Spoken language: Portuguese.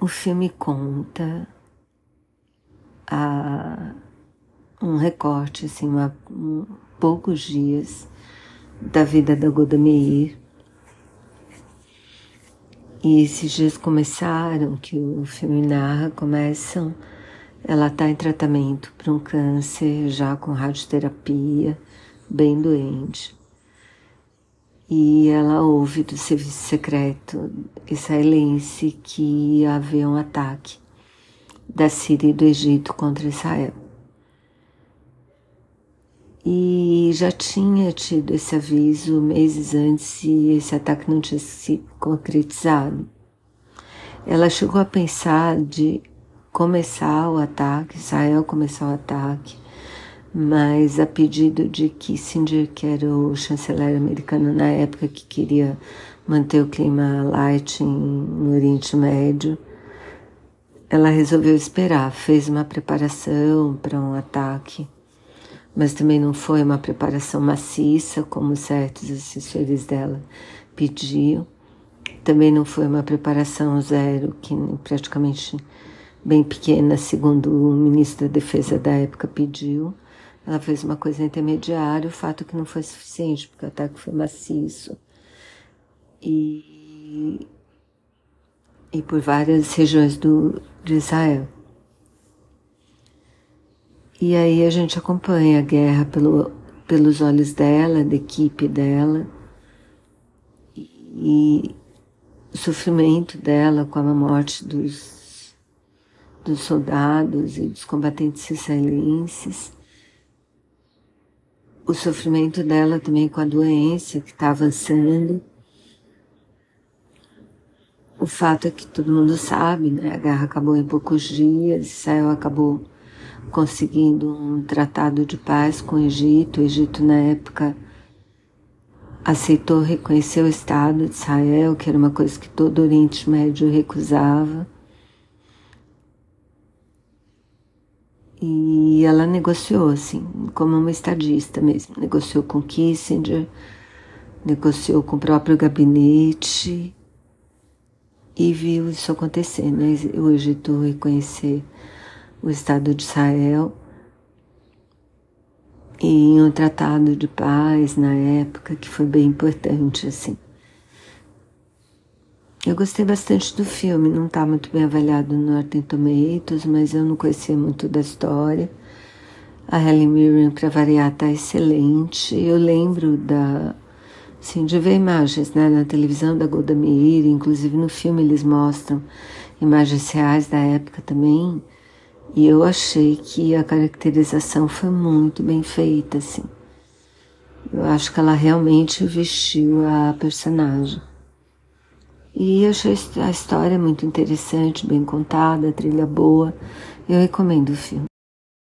O filme conta a, um recorte, assim, poucos dias da vida da Golda Meir. E esses dias começaram, que o filme narra, começam, ela está em tratamento para um câncer, já com radioterapia, bem doente e ela ouve do serviço secreto israelense que ia haver um ataque da Síria e do Egito contra Israel. E já tinha tido esse aviso meses antes e esse ataque não tinha sido concretizado. Ela chegou a pensar de começar o ataque, Israel começar o ataque, mas a pedido de Kissinger, que era o chanceler americano na época que queria manter o clima light em, no Oriente Médio, ela resolveu esperar, fez uma preparação para um ataque, mas também não foi uma preparação maciça, como certos assessores dela pediam. Também não foi uma preparação zero, que praticamente bem pequena, segundo o ministro da Defesa da época pediu. Ela fez uma coisa intermediária, o fato que não foi suficiente, porque o ataque foi maciço. E, e por várias regiões do, de Israel. E aí a gente acompanha a guerra pelo, pelos olhos dela, da equipe dela, e, o sofrimento dela com a morte dos, dos soldados e dos combatentes israelenses o sofrimento dela também com a doença que está avançando. O fato é que todo mundo sabe, né? A guerra acabou em poucos dias, Israel acabou conseguindo um tratado de paz com o Egito. O Egito, na época, aceitou reconhecer o Estado de Israel, que era uma coisa que todo Oriente Médio recusava. E ela negociou, assim, como uma estadista mesmo. Negociou com Kissinger, negociou com o próprio gabinete e viu isso acontecer, né? O Egito reconhecer o Estado de Israel e um tratado de paz na época que foi bem importante, assim. Eu gostei bastante do filme, não está muito bem avaliado no Rotten Tomatoes, mas eu não conhecia muito da história. A Helen Mirren, para variar, está excelente. Eu lembro da, assim, de ver imagens né, na televisão da Golda Meir, inclusive no filme eles mostram imagens reais da época também. E eu achei que a caracterização foi muito bem feita, assim. Eu acho que ela realmente vestiu a personagem. E achei a história muito interessante, bem contada, a trilha boa. Eu recomendo o filme.